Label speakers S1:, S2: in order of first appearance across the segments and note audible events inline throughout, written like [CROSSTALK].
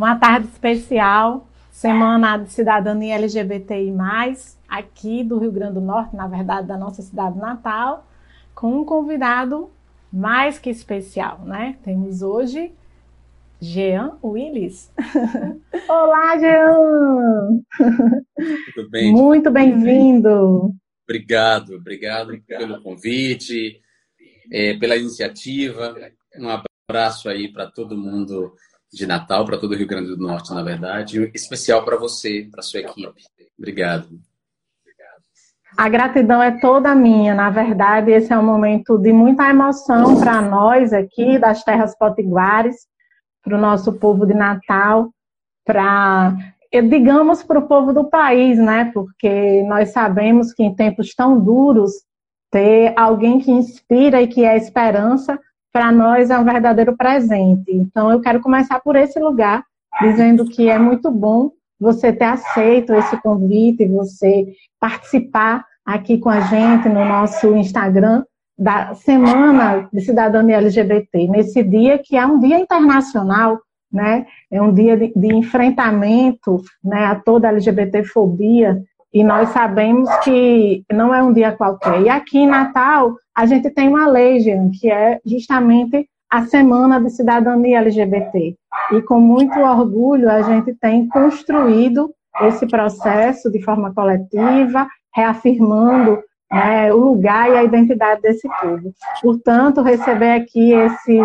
S1: uma tarde especial, Semana de Cidadania LGBTI+, aqui do Rio Grande do Norte, na verdade, da nossa cidade natal, com um convidado mais que especial, né? Temos hoje Jean Willis. [LAUGHS] Olá, Jean!
S2: Tudo bem?
S1: Muito bem-vindo!
S2: Obrigado, obrigado pelo convite, é, pela iniciativa. Um abraço aí para todo mundo de Natal, para todo o Rio Grande do Norte, na verdade, e especial para você, para sua equipe. Obrigado.
S1: A gratidão é toda minha. Na verdade, esse é um momento de muita emoção para nós aqui das Terras Potiguares, para o nosso povo de Natal, para, digamos, para o povo do país, né? Porque nós sabemos que em tempos tão duros, ter alguém que inspira e que é esperança, para nós é um verdadeiro presente. Então, eu quero começar por esse lugar, dizendo que é muito bom você ter aceito esse convite, você participar aqui com a gente no nosso Instagram da Semana de Cidadania LGBT, nesse dia que é um dia internacional, né? É um dia de, de enfrentamento né, a toda a LGBTfobia, e nós sabemos que não é um dia qualquer. E aqui em Natal, a gente tem uma lei, Jean, que é justamente a Semana de Cidadania LGBT. E com muito orgulho, a gente tem construído esse processo de forma coletiva, reafirmando né, o lugar e a identidade desse povo. Portanto, receber aqui esse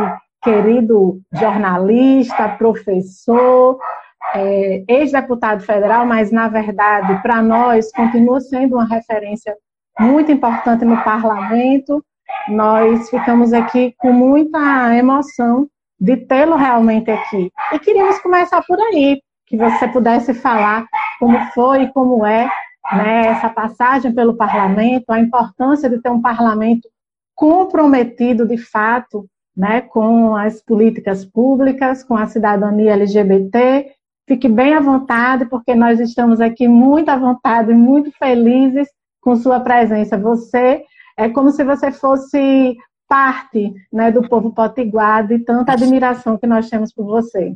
S1: querido jornalista, professor, é, ex-deputado federal, mas na verdade, para nós, continua sendo uma referência muito importante no parlamento. Nós ficamos aqui com muita emoção de tê-lo realmente aqui. E queríamos começar por aí, que você pudesse falar como foi e como é né, essa passagem pelo parlamento, a importância de ter um parlamento comprometido de fato né, com as políticas públicas, com a cidadania LGBT. Fique bem à vontade, porque nós estamos aqui muito à vontade, muito felizes com sua presença. Você é como se você fosse parte né, do povo potiguar, de tanta admiração que nós temos por você.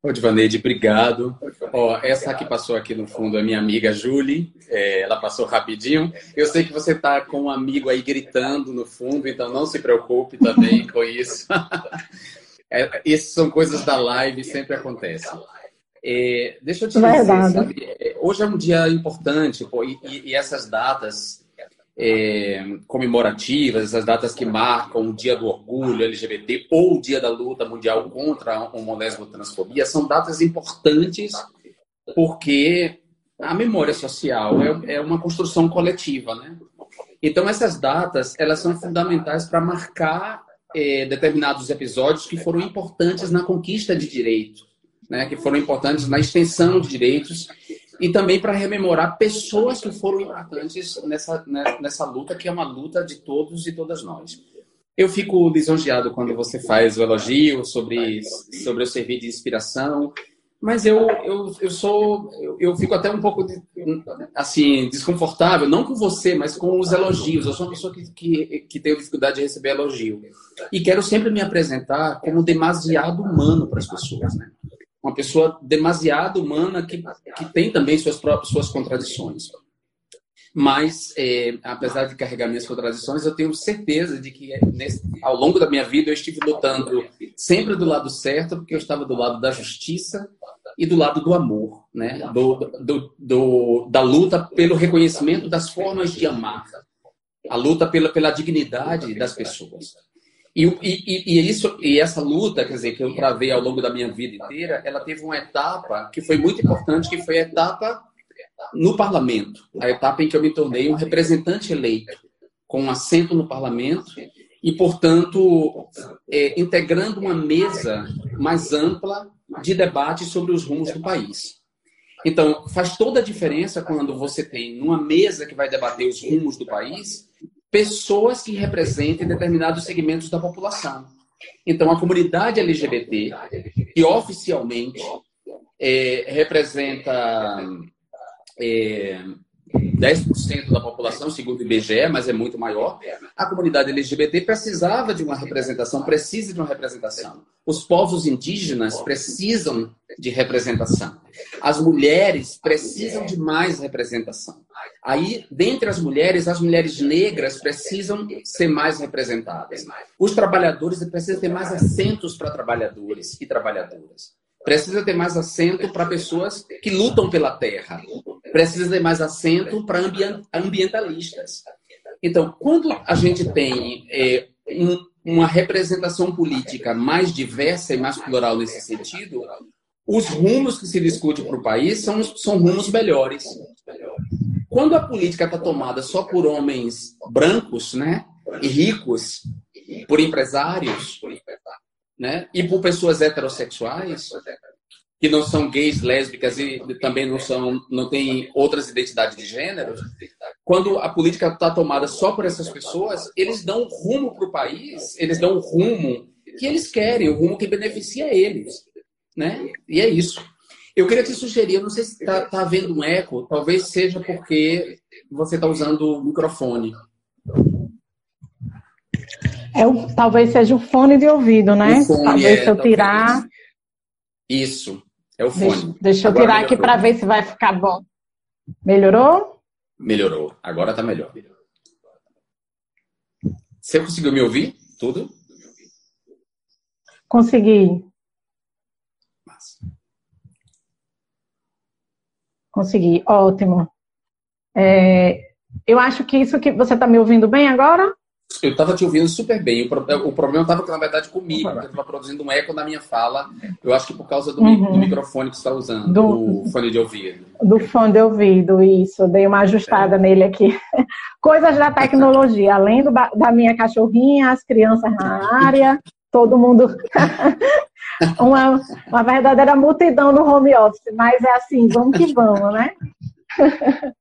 S2: Ô, Divaneide, obrigado. Ó, essa que passou aqui no fundo é minha amiga Julie, é, ela passou rapidinho. Eu sei que você está com um amigo aí gritando no fundo, então não se preocupe também com isso. [LAUGHS] é, essas são coisas da live, sempre acontecem. É, deixa eu te dizer, sabe, é, hoje é um dia importante pô, e, e, essas datas é, comemorativas, essas datas que marcam o Dia do Orgulho LGBT ou o Dia da Luta Mundial contra a transfobia são datas importantes porque a memória social é, é uma construção coletiva, né? Então essas datas elas são fundamentais para marcar é, determinados episódios que foram importantes na conquista de direito, né? Que foram importantes na extensão de direitos e também para rememorar pessoas que foram importantes nessa, né, nessa luta, que é uma luta de todos e todas nós. Eu fico lisonjeado quando você faz o elogio sobre, sobre eu servir de inspiração, mas eu, eu, eu sou eu, eu fico até um pouco assim desconfortável, não com você, mas com os elogios. Eu sou uma pessoa que, que, que tenho dificuldade de receber elogio. E quero sempre me apresentar como demasiado humano para as pessoas, né? uma pessoa demasiado humana que, que tem também suas próprias suas contradições. Mas, é, apesar de carregar minhas contradições, eu tenho certeza de que nesse, ao longo da minha vida eu estive lutando sempre do lado certo, porque eu estava do lado da justiça e do lado do amor, né? do, do, do da luta pelo reconhecimento das formas de amar, a luta pela, pela dignidade das pessoas. E, e, e, isso, e essa luta, quer dizer, que eu travei ao longo da minha vida inteira, ela teve uma etapa que foi muito importante, que foi a etapa no parlamento. A etapa em que eu me tornei um representante eleito, com um assento no parlamento e, portanto, é, integrando uma mesa mais ampla de debate sobre os rumos do país. Então, faz toda a diferença quando você tem numa mesa que vai debater os rumos do país pessoas que representem determinados segmentos da população. Então, a comunidade LGBT, que oficialmente é, representa é, 10% da população, segundo o IBGE, mas é muito maior. A comunidade LGBT precisava de uma representação, precisa de uma representação. Os povos indígenas precisam de representação. As mulheres precisam de mais representação. Aí, dentre as mulheres, as mulheres negras precisam ser mais representadas. Os trabalhadores precisam ter mais assentos para trabalhadores e trabalhadoras. Precisa ter mais assento para pessoas que lutam pela terra. Precisa ter mais assento para ambientalistas. Então, quando a gente tem é, um, uma representação política mais diversa e mais plural nesse sentido, os rumos que se discute para o país são, são rumos melhores. Quando a política está tomada só por homens brancos, né, e ricos, por empresários, né? E por pessoas heterossexuais que não são gays, lésbicas e também não são, não têm outras identidades de gênero. Quando a política está tomada só por essas pessoas, eles dão rumo para o país, eles dão rumo que eles querem, o rumo que beneficia eles, né? E é isso. Eu queria te sugerir, não sei se está tá havendo um eco, talvez seja porque você está usando o microfone.
S1: É o, talvez seja o fone de ouvido, né? Fone, talvez é, se eu tirar.
S2: Isso, é o fone.
S1: Deixa, deixa eu tirar melhorou. aqui para ver se vai ficar bom. Melhorou?
S2: Melhorou. Agora está melhor. Você conseguiu me ouvir? Tudo?
S1: Consegui. Consegui, ótimo. É, eu acho que isso que você está me ouvindo bem agora?
S2: Eu estava te ouvindo super bem. O, o problema estava, na verdade, comigo, porque eu estava produzindo um eco na minha fala. Eu acho que por causa do, uhum. do microfone que você está usando, do, do, fone de ouvido.
S1: Do fone de ouvido, isso. Dei uma ajustada é. nele aqui. [LAUGHS] Coisas da tecnologia. Além do, da minha cachorrinha, as crianças na área, todo mundo. [LAUGHS] uma, uma verdadeira multidão no home office. Mas é assim, vamos que vamos, né? [LAUGHS]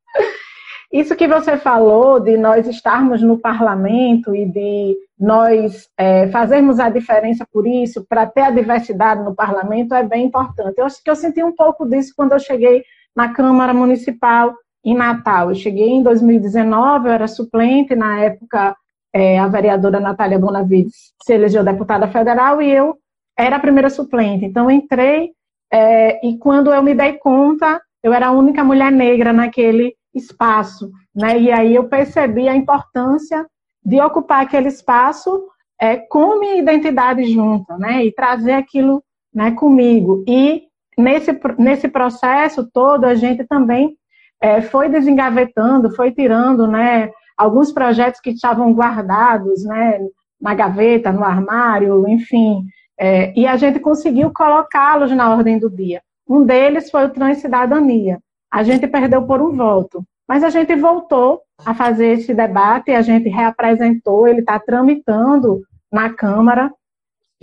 S1: Isso que você falou de nós estarmos no parlamento e de nós é, fazermos a diferença por isso, para ter a diversidade no parlamento, é bem importante. Eu acho que eu senti um pouco disso quando eu cheguei na Câmara Municipal em Natal. Eu cheguei em 2019, eu era suplente, na época é, a vereadora Natália Bonavides se elegeu deputada federal e eu era a primeira suplente. Então, entrei é, e quando eu me dei conta, eu era a única mulher negra naquele espaço, né? E aí eu percebi a importância de ocupar aquele espaço é, com minha identidade junto, né? E trazer aquilo, né, comigo. E nesse nesse processo todo a gente também é, foi desengavetando, foi tirando, né? Alguns projetos que estavam guardados, né? Na gaveta, no armário, enfim. É, e a gente conseguiu colocá-los na ordem do dia. Um deles foi o Transcidadania. A gente perdeu por um voto. Mas a gente voltou a fazer esse debate, a gente reapresentou, ele está tramitando na Câmara.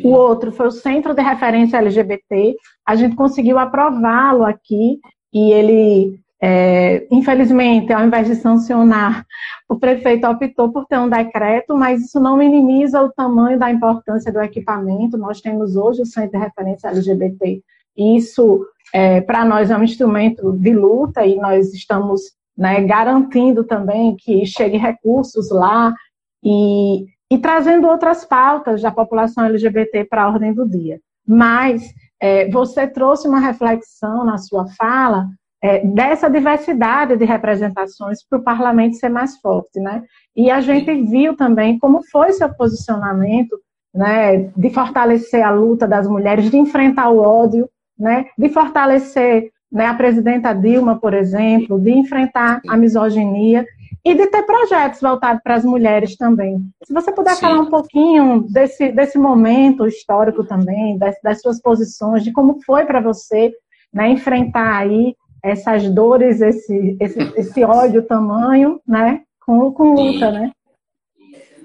S1: O outro foi o Centro de Referência LGBT. A gente conseguiu aprová-lo aqui e ele, é, infelizmente, ao invés de sancionar, [LAUGHS] o prefeito optou por ter um decreto, mas isso não minimiza o tamanho da importância do equipamento. Nós temos hoje o Centro de Referência LGBT. Isso é, para nós é um instrumento de luta e nós estamos né, garantindo também que chegue recursos lá e, e trazendo outras pautas da população LGBT para a ordem do dia. Mas é, você trouxe uma reflexão na sua fala é, dessa diversidade de representações para o parlamento ser mais forte, né? E a gente viu também como foi seu posicionamento, né, de fortalecer a luta das mulheres, de enfrentar o ódio, né, de fortalecer né, a presidenta Dilma, por exemplo, de enfrentar a misoginia e de ter projetos voltados para as mulheres também. Se você puder Sim. falar um pouquinho desse, desse momento histórico também, das, das suas posições, de como foi para você né, enfrentar aí essas dores, esse, esse, [LAUGHS] esse ódio tamanho, né, com, com luta, né?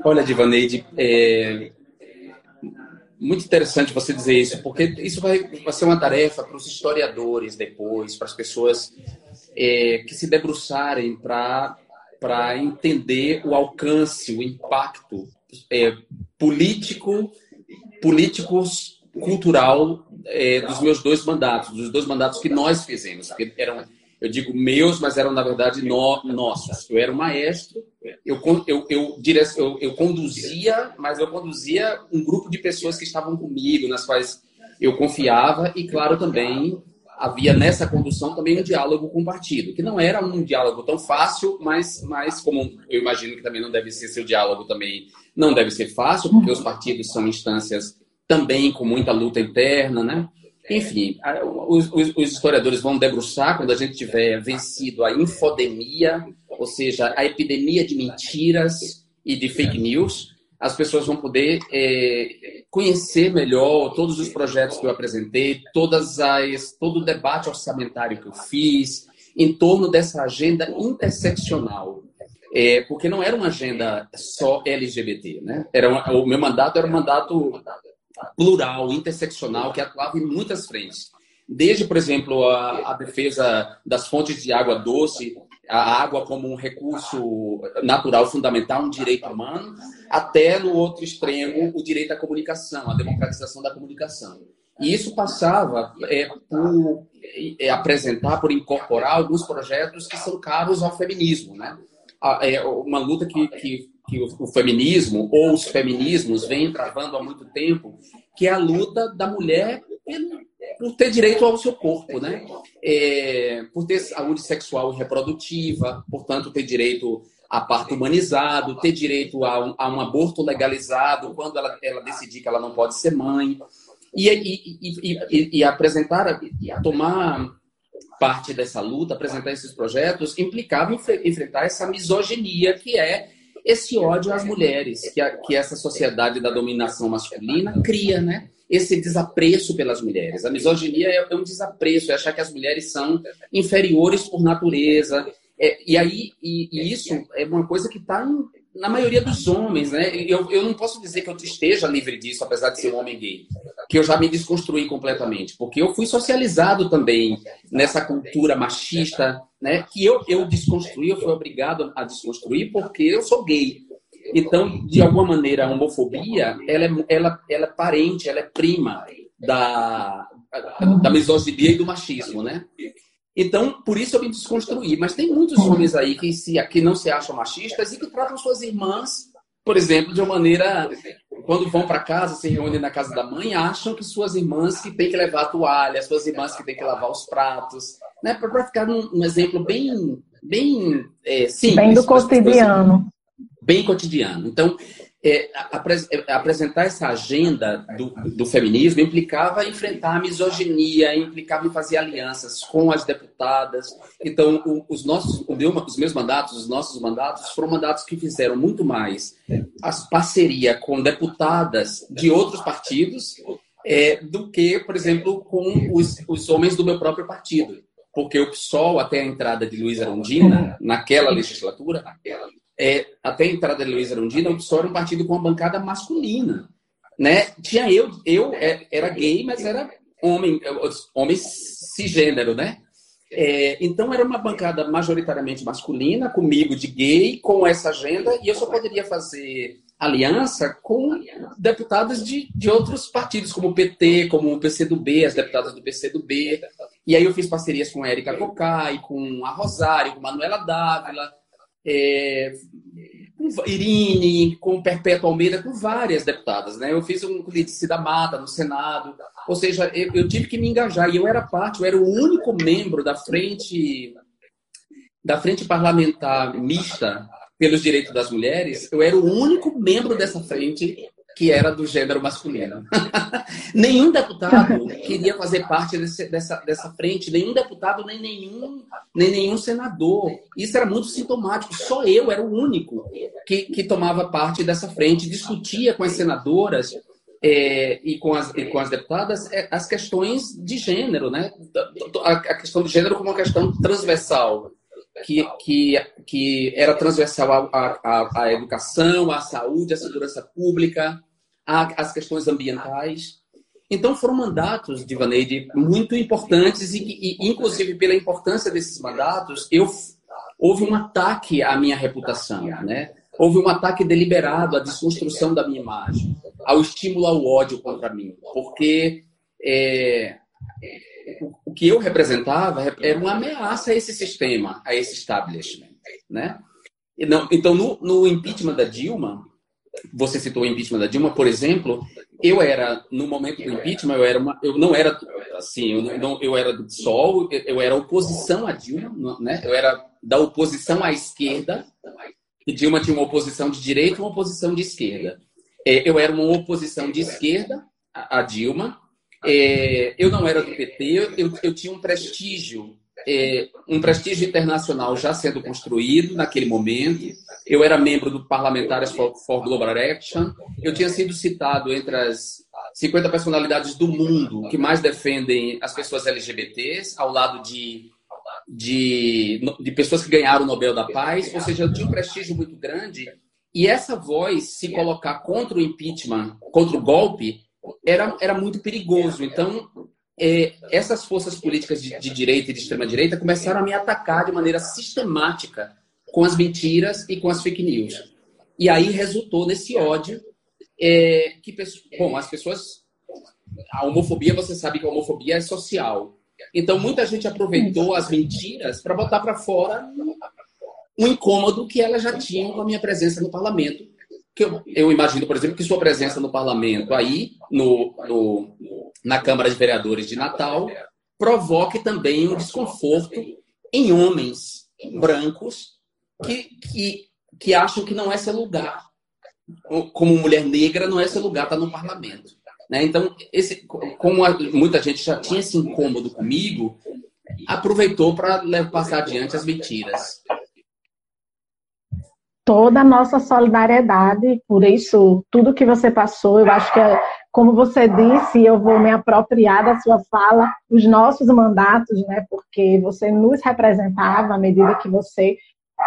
S2: Olha, Divaneide, é, muito interessante você dizer isso, porque isso vai, vai ser uma tarefa para os historiadores depois, para as pessoas é, que se debruçarem para entender o alcance, o impacto é, político, políticos, cultural é, dos meus dois mandatos, dos dois mandatos que nós fizemos, porque eram Eu digo meus, mas eram, na verdade, no, nossos. Eu era um maestro, eu, eu, eu, eu, eu conduzia, mas eu conduzia um grupo de pessoas que estavam comigo, nas quais eu confiava, e, claro, também havia nessa condução também um diálogo com o partido, que não era um diálogo tão fácil, mas, mas como eu imagino que também não deve ser seu diálogo também, não deve ser fácil, porque os partidos são instâncias também com muita luta interna, né? Enfim, os, os, os, historiadores vão debruçar quando a gente tiver vencido a infodemia, ou seja, a epidemia de mentiras e de fake news, as pessoas vão poder é, conhecer melhor todos os projetos que eu apresentei, todas as, todo o debate orçamentário que eu fiz, em torno dessa agenda interseccional. É, porque não era uma agenda só LGBT, né? Era uma, o meu mandato era um mandato plural, interseccional, que atuava em muitas frentes. Desde, por exemplo, a, a defesa das fontes de água doce, a água como um recurso natural fundamental, um direito humano, até no outro extremo, o direito à comunicação, a democratização da comunicação. E isso passava é, por é, apresentar, por incorporar alguns projetos que são caros ao feminismo. Né? É uma luta que, que que o, feminismo ou os feminismos vêm travando há muito tempo, que é a luta da mulher por ter direito ao seu corpo, né? É, por ter saúde sexual e reprodutiva, portanto, ter direito a parto humanizado, ter direito a um, a um aborto legalizado quando ela, ela decidir que ela não pode ser mãe. E, e, e, e apresentar, tomar parte dessa luta, apresentar esses projetos, implicava enfrentar essa misoginia que é esse ódio às mulheres que, a, que essa sociedade da dominação masculina cria, né? Esse desapreço pelas mulheres. A misoginia é, é um desapreço, é achar que as mulheres são inferiores por natureza. É, e aí, e, e, isso é uma coisa que está na maioria dos homens, né? Eu, eu não posso dizer que eu esteja livre disso, apesar de ser um homem gay, que eu já me desconstruí completamente, porque eu fui socializado também nessa cultura machista, né? Que eu, eu desconstruí, eu fui obrigado a desconstruir porque eu sou gay. Então, de alguma maneira, a homofobia, ela é, ela, ela é parente, ela é prima da, da misoginia e do machismo, né? Então, por isso eu me desconstruí. Mas tem muitos homens aí que, se, que não se acham machistas e que tratam suas irmãs, por exemplo, de uma maneira. Quando vão para casa, se reúnem na casa da mãe, acham que suas irmãs que têm que levar a toalha, suas irmãs que têm que lavar os pratos. Né? Para ficar um, um, exemplo bem, bem é, simples.
S1: Bem do cotidiano.
S2: Bem cotidiano. Então, é, é, apresentar essa agenda do, do, feminismo implicava enfrentar a misoginia, implicava em fazer alianças com as deputadas. Então, o, os nossos, meu, os meus mandatos, os nossos mandatos, foram mandatos que fizeram muito mais a parceria com deputadas de outros partidos é, do que, por exemplo, com os, os homens do meu próprio partido. Porque o PSOL, até a entrada de Luiz Arundina, naquela legislatura, é, até a entrada de Luiz Arundina, o PSOL era um partido com uma bancada masculina. Né? Tinha eu, eu é, era gay, mas era homem, homem cisgênero, né? É, então era uma bancada majoritariamente masculina, comigo de gay, com essa agenda, e eu só poderia fazer aliança com deputados de, de outros partidos, como o PT, como o PCdoB, as deputadas do PCdoB. E aí eu fiz parcerias com a Érica Cocai, com a Rosário, com Manuela Dávila, é, com Irine, com Perpétua Almeida, com várias deputadas. Né? Eu fiz um com Lídice da Mata no Senado. Ou seja, eu, eu, tive que me engajar. E eu era parte, eu era o único membro da frente, da frente parlamentar mista pelos direitos das mulheres. Eu era o único membro dessa frente que era do gênero masculino. [LAUGHS] nenhum deputado queria fazer parte desse, dessa, dessa frente, nenhum deputado, nem nenhum, nem nenhum senador. Isso era muito sintomático. Só eu era o único que, que tomava parte dessa frente, discutia com as senadoras é, e, com as, e com as deputadas é, as questões de gênero, né? A, a questão de gênero como uma questão transversal. Que, que, que era transversal à, à, à educação, à saúde, à segurança pública, as questões ambientais. Então foram mandatos, Divaneide, muito importantes e, e inclusive pela importância desses mandatos, eu houve um ataque à minha reputação, né? Houve um ataque deliberado à desconstrução da minha imagem, ao estímulo ao ódio contra mim, porque é, o que eu representava era uma ameaça a esse sistema, a esse establishment, né? Então, no, no impeachment da Dilma, você citou o impeachment da Dilma, por exemplo, eu era, no momento do impeachment, eu, era uma, eu não era assim, eu, não, eu era do PSOL, eu era oposição a Dilma, né? eu era da oposição à esquerda, e Dilma tinha uma oposição de direita e uma oposição de esquerda. É, eu era uma oposição de esquerda a Dilma, é, eu não era do PT, eu, eu tinha um prestígio é, um prestígio internacional já sendo construído naquele momento. Eu era membro do Parlamentares for, for Global Action. Eu tinha sido citado entre as 50 personalidades do mundo que mais defendem as pessoas LGBTs, ao lado de, de, de pessoas que ganharam o Nobel da Paz. Ou seja, eu tinha um prestígio muito grande. E essa voz se colocar contra o impeachment, contra o golpe, era, era muito perigoso. Então, essas forças políticas de, de direita e de extrema-direita começaram a me atacar de maneira sistemática com as mentiras e com as fake news. E aí resultou nesse ódio é, que, bom, as pessoas... A homofobia, você sabe que a homofobia é social. Então, muita gente aproveitou as mentiras para botar para fora um incômodo que elas já tinham com a minha presença no parlamento. Que eu, eu imagino, por exemplo, que sua presença no parlamento aí, no, no na Câmara de Vereadores de Natal provoque também um desconforto em homens brancos que, que, que acham que não é seu lugar. Como mulher negra, não é seu lugar estar no parlamento. Né? Então, esse, como muita gente já tinha esse incômodo comigo, aproveitou para passar adiante as mentiras.
S1: Toda a nossa solidariedade por isso, tudo que você passou, eu acho que é como você disse, eu vou me apropriar da sua fala, os nossos mandatos, né? Porque você nos representava à medida que você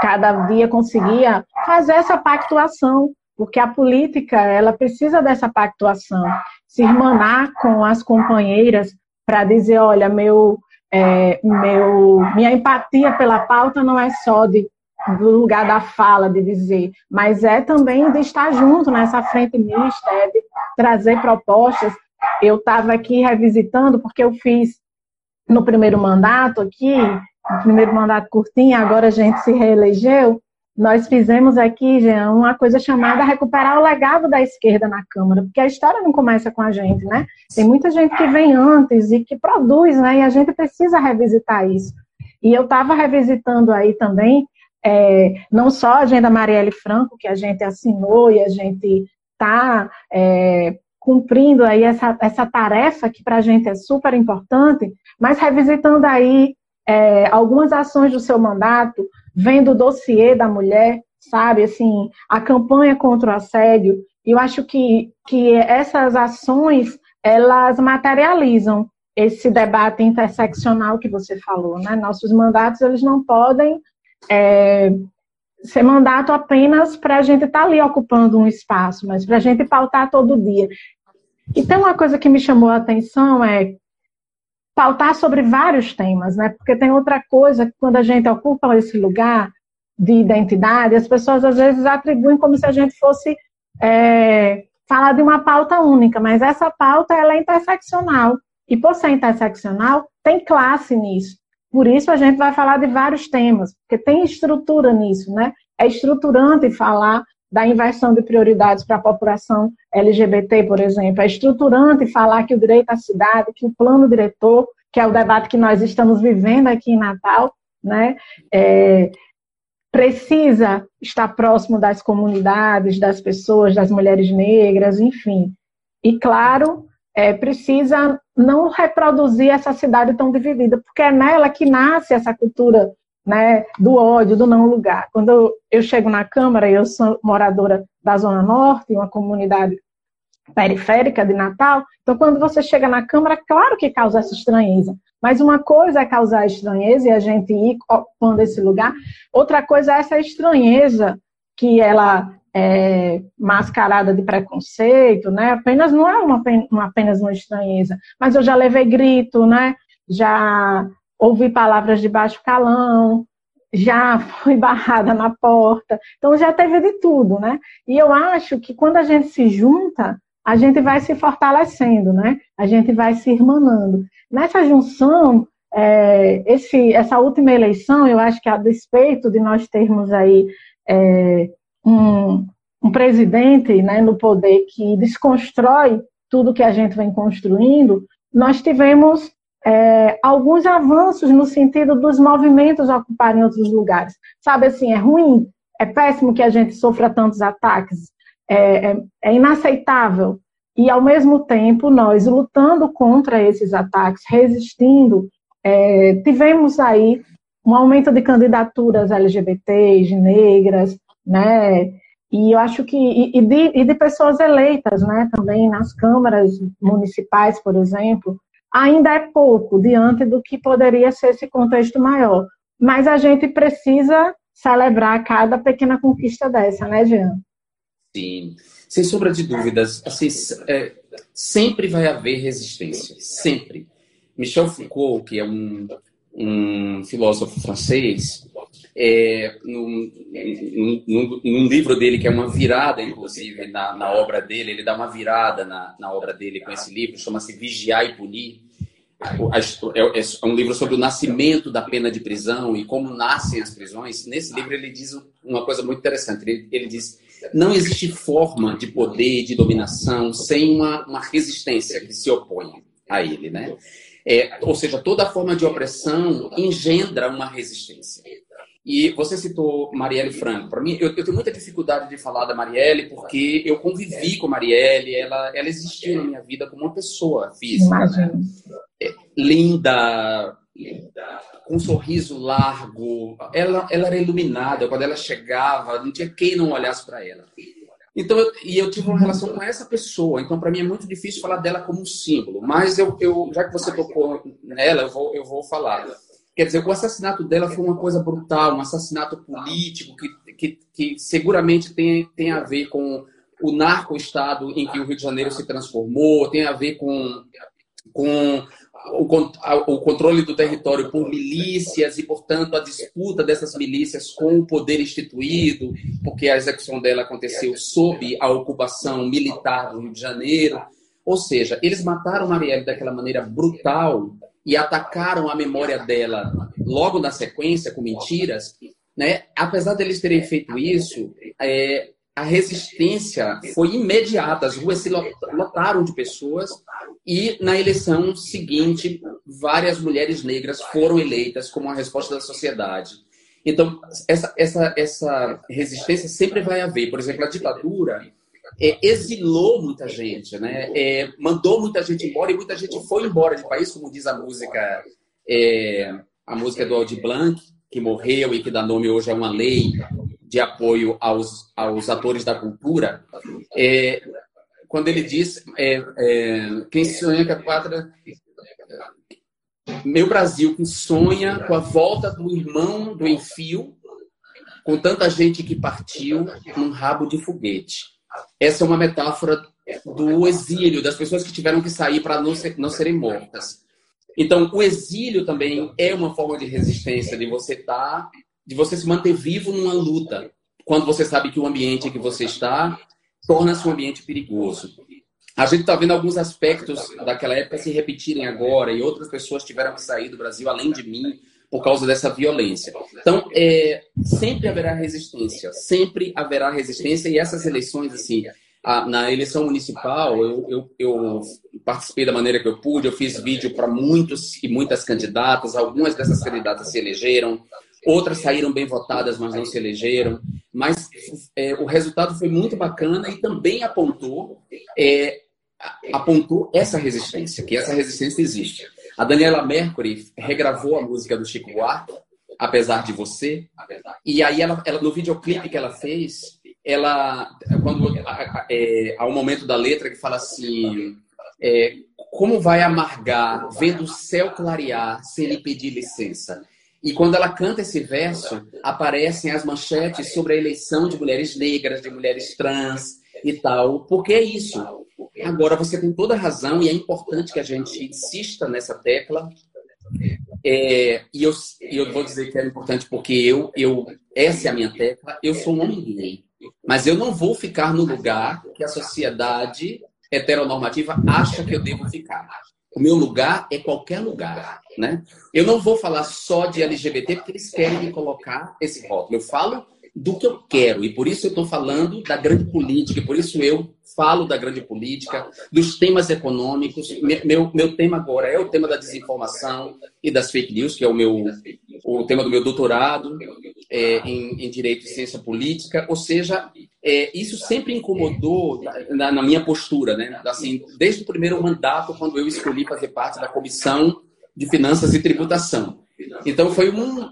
S1: cada dia conseguia fazer essa pactuação, porque a política ela precisa dessa pactuação, se irmanar com as companheiras para dizer, olha, meu, é, meu, minha empatia pela pauta não é só de do lugar da fala, de dizer, mas é também de estar junto nessa frente mista, é de trazer propostas. Eu estava aqui revisitando, porque eu fiz no primeiro mandato aqui, no primeiro mandato curtinho, agora a gente se reelegeu, nós fizemos aqui, Jean, uma coisa chamada recuperar o legado da esquerda na Câmara, porque a história não começa com a gente, né? Tem muita gente que vem antes e que produz, né? E a gente precisa revisitar isso. E eu estava revisitando aí também é, não só a agenda Marielle Franco, que a gente assinou e a gente está é, cumprindo aí essa, essa tarefa que para a gente é super importante, mas revisitando aí é, algumas ações do seu mandato, vendo o dossiê da mulher, sabe, assim, a campanha contra o assédio, eu acho que, que essas ações, elas materializam esse debate interseccional que você falou, né? Nossos mandatos, eles não podem é, ser mandato apenas para a gente estar tá ali ocupando um espaço, mas para a gente pautar todo dia. E tem uma coisa que me chamou a atenção é pautar sobre vários temas, né? Porque tem outra coisa que quando a gente ocupa esse lugar de identidade, as pessoas às vezes atribuem como se a gente fosse é, falar de uma pauta única, mas essa pauta ela é interseccional. E por ser interseccional, tem classe nisso. Por isso a gente vai falar de vários temas, porque tem estrutura nisso, né? É estruturante falar da inversão de prioridades para a população LGBT, por exemplo. É estruturante falar que o direito à cidade, que o plano diretor, que é o debate que nós estamos vivendo aqui em Natal, né? É, precisa estar próximo das comunidades, das pessoas, das mulheres negras, enfim. E, claro, é, precisa não reproduzir essa cidade tão dividida, porque é nela que nasce essa cultura né, do ódio, do não lugar. Quando eu chego na Câmara, eu sou moradora da Zona Norte, uma comunidade periférica de Natal, então quando você chega na Câmara, claro que causa essa estranheza, mas uma coisa é causar estranheza e a gente ir ocupando esse lugar, outra coisa é essa estranheza que ela é, mascarada de preconceito, né? Apenas não é uma, uma, apenas uma estranheza, mas eu já levei grito, né? Já ouvi palavras de baixo calão, já [LAUGHS] fui barrada na porta, então já teve de tudo, né? E eu acho que quando a gente se junta, a gente vai se fortalecendo, né? A gente vai se irmanando. Nessa junção, é, esse, essa última eleição, eu acho que a despeito de nós termos aí é, um, um, presidente né, no poder que desconstrói tudo que a gente vem construindo, nós tivemos é, alguns avanços no sentido dos movimentos ocuparem outros lugares. Sabe assim, é ruim, é péssimo que a gente sofra tantos ataques, é, é, é inaceitável. E, ao mesmo tempo, nós lutando contra esses ataques, resistindo, é, tivemos aí um aumento de candidaturas LGBTs, negras, né? E eu acho que e, de, e de pessoas eleitas, né? Também nas câmaras municipais, por exemplo, ainda é pouco diante do que poderia ser esse contexto maior. Mas a gente precisa celebrar cada pequena conquista dessa, né, Jean?
S2: Sim, sem sombra de dúvidas, assim, é, sempre vai haver resistência, sempre. Michel Foucault, que é um, um filósofo francês, é, num, num, num, livro dele, que é uma virada, inclusive, na, na obra dele, ele dá uma virada na, na obra dele com esse livro, chama-se Vigiar e Punir. É, é, é um livro sobre o nascimento da pena de prisão e como nascem as prisões. Nesse livro, ele diz uma coisa muito interessante. Ele, ele diz: não existe forma de poder, de dominação, sem uma, uma resistência que se opõe a ele, né? É, ou seja, toda forma de opressão engendra uma resistência. E você citou Marielle Franco. Para mim, eu, eu, tenho muita dificuldade de falar da Marielle porque eu convivi com Marielle, ela, ela existiu na minha vida como uma pessoa física. Né? É, linda, com um sorriso largo. Ela, ela era iluminada. Quando ela chegava, não tinha quem não olhasse para ela. Então, eu, e eu tive uma relação com essa pessoa. Então, para mim é muito difícil falar dela como um símbolo. Mas eu, eu já que você tocou nela, eu vou, eu vou falar. Quer dizer, o assassinato dela foi uma coisa brutal, um assassinato político que, que, que seguramente tem, tem a ver com o narco-estado em que o Rio de Janeiro se transformou, tem a ver com, com o, o, controle do território por milícias e, portanto, a disputa dessas milícias com o poder instituído, porque a execução dela aconteceu sob a ocupação militar do Rio de Janeiro. Ou seja, eles mataram Marielle daquela maneira brutal e atacaram a memória dela logo na sequência com mentiras. Né? Apesar deles terem feito isso, é, a resistência foi imediata, as ruas se lotaram de pessoas e na eleição seguinte várias mulheres negras foram eleitas como a resposta da sociedade. Então essa, essa, essa resistência sempre vai haver. Por exemplo, a ditadura é, exilou muita gente, né? É, mandou muita gente embora e muita gente foi embora de país, como diz a música, é, a música do Aldi Blanc, que morreu e que dá nome hoje a uma lei de apoio aos, aos atores da cultura, é, quando ele diz é, é, quem sonha com a pátria meu Brasil que sonha com a volta do irmão do enfio com tanta gente que partiu num rabo de foguete essa é uma metáfora do exílio das pessoas que tiveram que sair para não, ser, não serem mortas. Então o exílio também é uma forma de resistência de você estar tá de você se manter vivo numa luta, quando você sabe que o ambiente em que você está torna-se um ambiente perigoso. A gente está vendo alguns aspectos daquela época se repetirem agora e outras pessoas tiveram que sair do Brasil, além de mim, por causa dessa violência. Então, é, sempre haverá resistência, sempre haverá resistência e essas eleições, assim, a, na eleição municipal, eu, eu, eu, participei da maneira que eu pude, eu fiz vídeo para muitos e muitas candidatas, algumas dessas candidatas se elegeram, Outras saíram bem votadas, mas não se elegeram. Mas é, o resultado foi muito bacana e também apontou, é, apontou essa resistência, que essa resistência existe. A Daniela Mercury regravou a música do Chico Buarque, Apesar de Você, e aí ela, ela no videoclipe que ela fez, ela quando é, há um momento da letra que fala assim é, como vai amargar vendo o céu clarear sem lhe pedir licença e quando ela canta esse verso, aparecem as manchetes sobre a eleição de mulheres negras, de mulheres trans e tal. Porque é isso. Agora, você tem toda a razão e é importante que a gente insista nessa tecla. É, e eu, eu vou dizer que é importante porque eu, eu, essa é a minha tecla, eu sou um homem gay. Mas eu não vou ficar no lugar que a sociedade heteronormativa acha que eu devo ficar. O meu lugar é qualquer lugar, né? Eu não vou falar só de LGBT porque eles querem me colocar esse rótulo. Eu falo do que eu quero. E por isso eu estou falando da grande política, e por isso eu falo da grande política, dos temas econômicos. Meu, meu tema agora é o tema da desinformação e das fake news, que é o meu o tema do meu doutorado é, em, em Direito e Ciência Política. Ou seja, é, isso sempre incomodou na, na, minha postura, né? Assim, desde o primeiro mandato, quando eu escolhi fazer parte da Comissão de Finanças e Tributação. Então, foi um,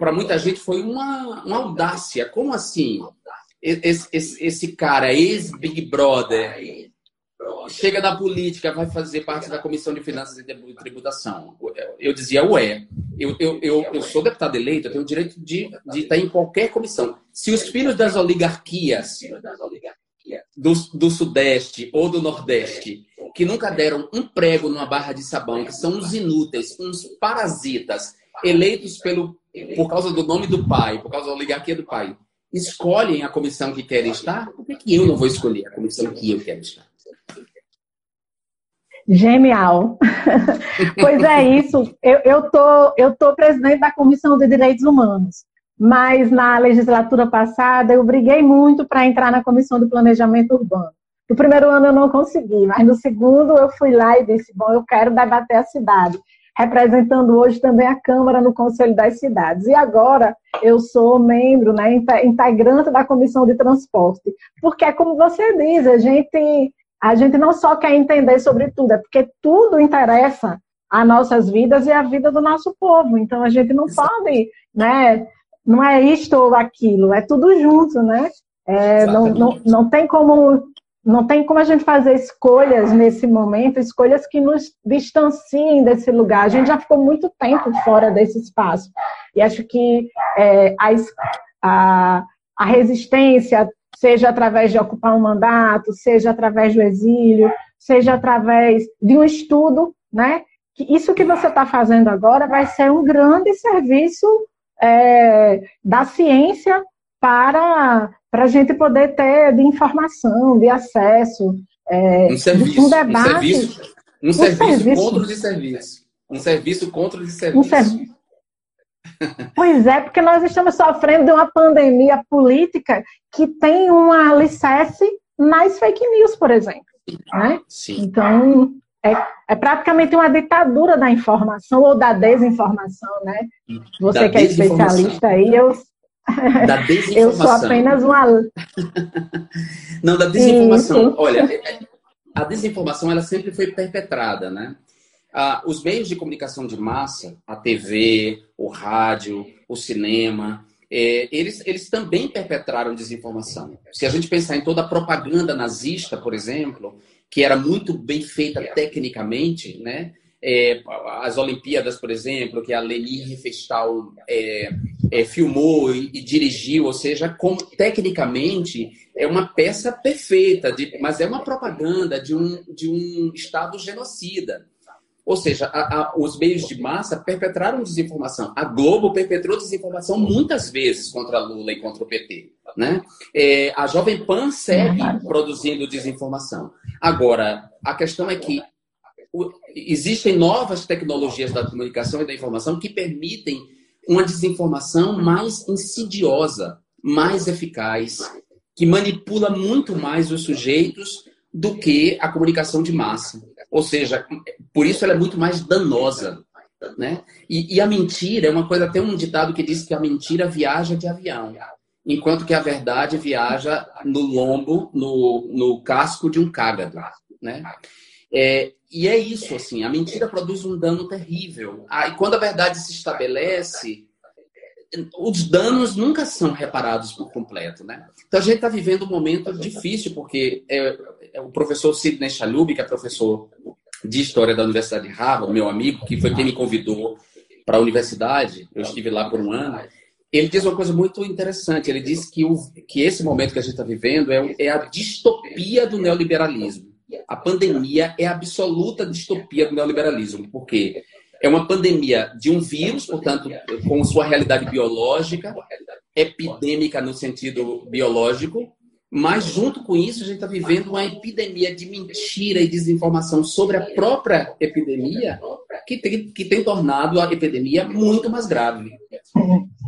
S2: para muita gente foi uma, uma audácia. Como assim? Esse, esse, esse cara, ex-Big Brother, chega da política, vai fazer parte da Comissão de Finanças e Tributação. Eu dizia, ué, eu, eu, eu, eu sou deputado eleito, eu tenho o direito de, de estar em qualquer comissão. Se os filhos das oligarquias do, do Sudeste ou do Nordeste, que nunca deram um prego numa barra de sabão, que são uns inúteis, uns parasitas, eleitos pelo por causa do nome do pai, por causa da oligarquia do pai, escolhem a comissão que querem estar, por que, que eu não vou escolher a comissão que eu quero estar?
S1: Genial. [LAUGHS] pois é isso. Eu, eu, tô, eu tô presidente da Comissão de Direitos Humanos, mas na legislatura passada eu briguei muito para entrar na Comissão de Planejamento Urbano. No primeiro ano eu não consegui, mas no segundo eu fui lá e disse: bom, eu quero debater a cidade representando hoje também a Câmara no Conselho das Cidades. E agora eu sou membro, né, integrante da Comissão de Transporte, porque é como você diz, a gente, a gente não só quer entender sobre tudo, é porque tudo interessa a nossas vidas e a vida do nosso povo. Então a gente não pode, né, não é isto ou aquilo, é tudo junto, né? É, não, não, não tem como não tem como a gente fazer escolhas nesse momento, escolhas que nos distanciem desse lugar. A gente já ficou muito tempo fora desse espaço. E acho que é, a, a, a resistência, seja através de ocupar um mandato, seja através do exílio, seja através de um estudo, né? Isso que você está fazendo agora vai ser um grande serviço é, da ciência para a gente poder ter de informação, de acesso,
S2: é, um, serviço, um debate. Um serviço, um, um serviço, serviço, contra o desserviço. Um serviço contra o desserviço. Um serviço.
S1: Pois é, porque nós estamos sofrendo de uma pandemia política que tem um alicerce nas fake news, por exemplo. Né?
S2: Sim.
S1: Então, é, é, praticamente uma ditadura da informação ou da desinformação, né? Você da que é especialista aí, eu, [LAUGHS]
S2: da desinformação. Eu
S1: sou apenas uma. [LAUGHS]
S2: Não, da desinformação. Isso. Olha, a desinformação ela sempre foi perpetrada, né? Ah, os meios de comunicação de massa, a TV, o rádio, o cinema, é, eles, eles também perpetraram desinformação. Se a gente pensar em toda a propaganda nazista, por exemplo, que era muito bem feita tecnicamente, né? É, as Olimpíadas, por exemplo, que a Leni Riefenstahl é, é, filmou e, e, dirigiu, ou seja, como, tecnicamente é uma peça perfeita, de, mas é uma propaganda de um, de um Estado genocida. Ou seja, a, a, os meios de massa perpetraram desinformação. A Globo perpetrou desinformação muitas vezes contra Lula e contra o PT. Né? É, a Jovem Pan segue produzindo desinformação. Agora, a questão é que existem novas tecnologias da comunicação e da informação que permitem uma desinformação mais insidiosa, mais eficaz, que manipula muito mais os sujeitos do que a comunicação de massa. Ou seja, por isso ela é muito mais danosa. Né? E, e a mentira é uma coisa, tem um ditado que diz que a mentira viaja de avião, enquanto que a verdade viaja no lombo, no, no casco de um cágado. Né? É, e é isso, assim, a mentira produz um dano terrível. Ah, e quando a verdade se estabelece, os danos nunca são reparados por completo, né? Então a gente está vivendo um momento difícil, porque é, é o professor Sidney Chalub, que é professor de História da Universidade de Harvard, meu amigo, que foi quem me convidou para a universidade, eu estive lá por um ano, ele diz uma coisa muito interessante, ele diz que, o, que esse momento que a gente está vivendo é, é a distopia do neoliberalismo a pandemia é a absoluta distopia do neoliberalismo, porque é uma pandemia de um vírus, portanto, com sua realidade biológica, epidêmica no sentido biológico, Mas, junto com isso, a gente está vivendo uma epidemia de mentira e desinformação sobre a própria epidemia, que tem, que tem tornado a epidemia muito mais grave.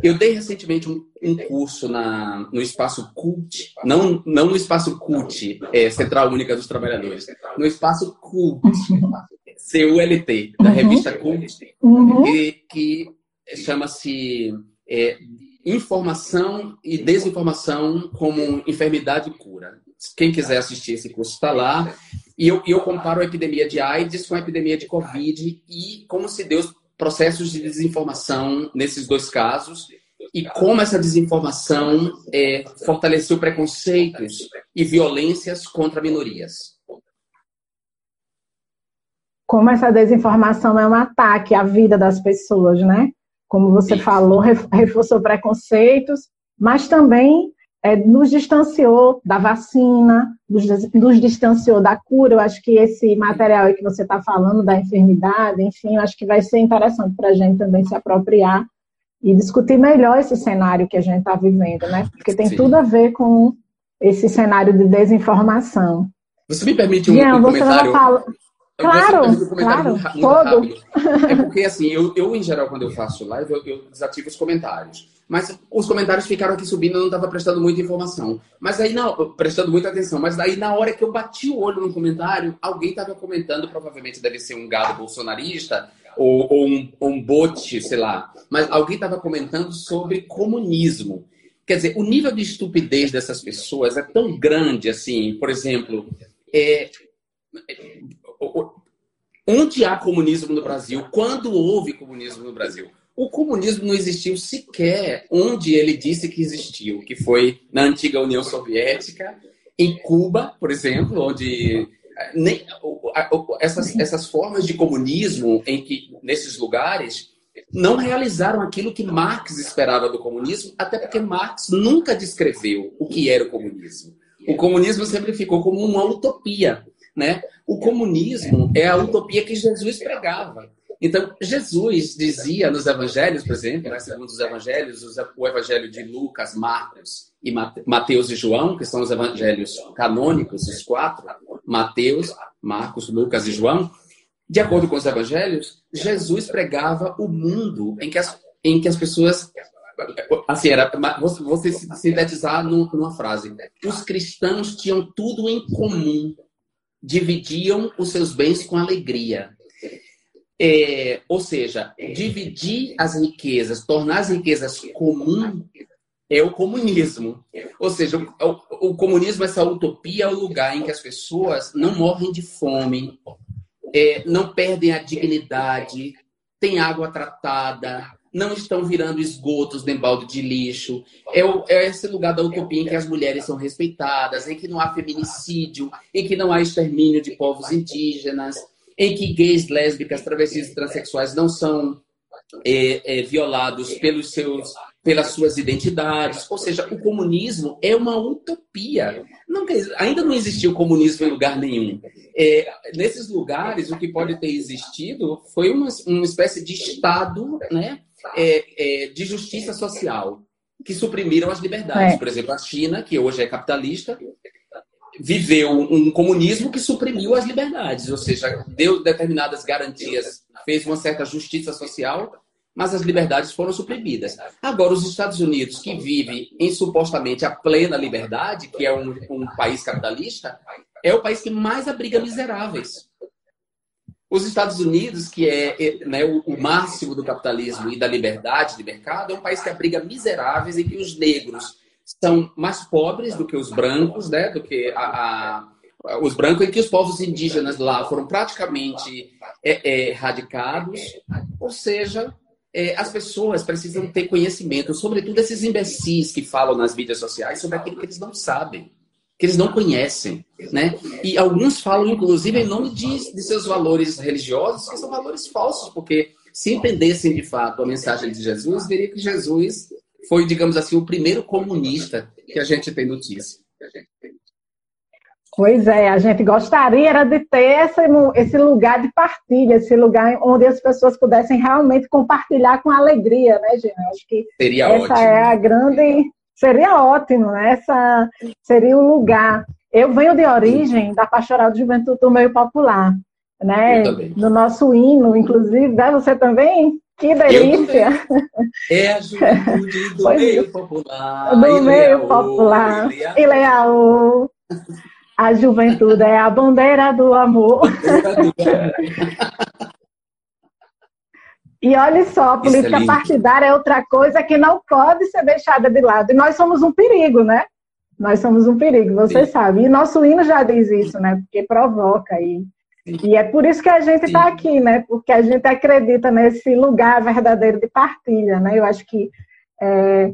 S2: Eu dei recentemente um, um curso na, no Espaço CULT, não, não no Espaço CULT, é, Central Única dos Trabalhadores, no Espaço CULT, CULT, da uhum. revista CULT, uhum. que, que chama-se é, informação e desinformação como enfermidade e cura. Quem quiser assistir esse curso está lá. E eu, eu comparo a epidemia de AIDS com a epidemia de Covid e como se deu processos de desinformação nesses dois casos e como essa desinformação é, fortaleceu preconceitos e violências contra minorias.
S1: Como essa desinformação é um ataque à vida das pessoas, né? Como você falou, reforçou preconceitos, mas também é, nos distanciou da vacina, nos, nos, distanciou da cura. Eu acho que esse material aí que você está falando, da enfermidade, enfim, eu acho que vai ser interessante para a gente também se apropriar e discutir melhor esse cenário que a gente está vivendo, né? Porque tem Sim. tudo a ver com esse cenário de desinformação.
S2: Você me permite um, Jean, um comentário? Fala...
S1: Claro, um claro, muito, todo. [LAUGHS]
S2: É porque, assim, eu, eu, em geral, quando eu faço live, eu, eu desativo os comentários. Mas os comentários ficaram aqui subindo, eu não estava prestando muita informação. Mas aí, não, prestando muita atenção. Mas daí, na hora que eu bati o olho no comentário, alguém estava comentando, provavelmente deve ser um gado bolsonarista, ou, ou um, um bote, sei lá. Mas alguém estava comentando sobre comunismo. Quer dizer, o nível de estupidez dessas pessoas é tão grande, assim, por exemplo, é, onde há comunismo no Brasil? Quando houve comunismo no Brasil? O comunismo não existiu sequer onde ele disse que existiu, que foi na antiga União Soviética, em Cuba, por exemplo, onde eh, nem, essas, essas formas de comunismo em que nesses lugares não realizaram aquilo que Marx esperava do comunismo, até porque Marx nunca descreveu o que era o comunismo. O comunismo sempre ficou como uma utopia, né? O comunismo é a utopia que Jesus pregava. Então, Jesus dizia nos evangelhos, por exemplo, né, segundo os evangelhos, o evangelho de Lucas, Marcos e Mateus e João, que são os evangelhos canônicos, os quatro, Mateus, Marcos, Lucas e João, de acordo com os evangelhos, Jesus pregava o mundo em que as, em que as pessoas assim, era, você sintetizar numa frase. Os cristãos tinham tudo em comum dividiam os seus bens com alegria. É, ou seja, dividir as riquezas, tornar as riquezas comum é o comunismo. Ou seja, o, o, comunismo, essa utopia, é o lugar em que as pessoas não morrem de fome, é, não perdem a dignidade, têm água tratada, não estão virando esgotos em balde de lixo. É, o, é, esse lugar da utopia em que as mulheres são respeitadas, em que não há feminicídio, em que não há extermínio de povos indígenas, em que gays, lésbicas, travestis e transexuais não são é, é, violados pelos seus, pelas suas identidades. Ou seja, o comunismo é uma utopia. Não, ainda não existiu comunismo em lugar nenhum. É, nesses lugares, o que pode ter existido foi uma, uma espécie de Estado, né? é, é, de justiça social que suprimiram as liberdades. É. Por exemplo, a China, que hoje é capitalista, viveu um comunismo que suprimiu as liberdades, ou seja, deu determinadas garantias, fez uma certa justiça social, mas as liberdades foram suprimidas. Agora, os Estados Unidos, que vive em supostamente a plena liberdade, que é um, um país capitalista, é o país que mais abriga miseráveis. Os Estados Unidos, que é, é né, o, máximo do capitalismo e da liberdade de mercado, é um país que abriga miseráveis em que os negros são mais pobres do que os brancos, né, do que a, a, os brancos, em que os povos indígenas lá foram praticamente é, é, erradicados. Ou seja, é, as pessoas precisam ter conhecimento, sobretudo esses imbecis que falam nas mídias sociais sobre aquilo que eles não sabem que eles não conhecem, né? E alguns falam, inclusive, em nome de, de seus valores religiosos, que são valores falsos, porque se entendessem de fato a mensagem de Jesus, veria que Jesus foi, digamos assim, o primeiro comunista que a gente tem notícia.
S1: Pois é, a gente gostaria de ter esse, esse lugar de partilha, esse lugar onde as pessoas pudessem realmente compartilhar com alegria, né, gente? Acho que
S2: Seria
S1: essa
S2: ótimo.
S1: é a grande seria ótimo, né? Essa seria o lugar. Eu venho de origem da Pastoral de Juventude do Meio Popular, né? No nosso hino, inclusive, né? Você também? Que delícia!
S2: É a juventude do [LAUGHS] pois, meio popular.
S1: Do meio popular. E leal. A juventude é a bandeira do amor. E olha só, a política é partidária é outra coisa que não pode ser deixada de lado. E nós somos um perigo, né? Nós somos um perigo, você Sim. sabe. E nosso hino já diz isso, né? Porque provoca. E, e é por isso que a gente está aqui, né? Porque a gente acredita nesse lugar verdadeiro de partilha, né? Eu acho que é,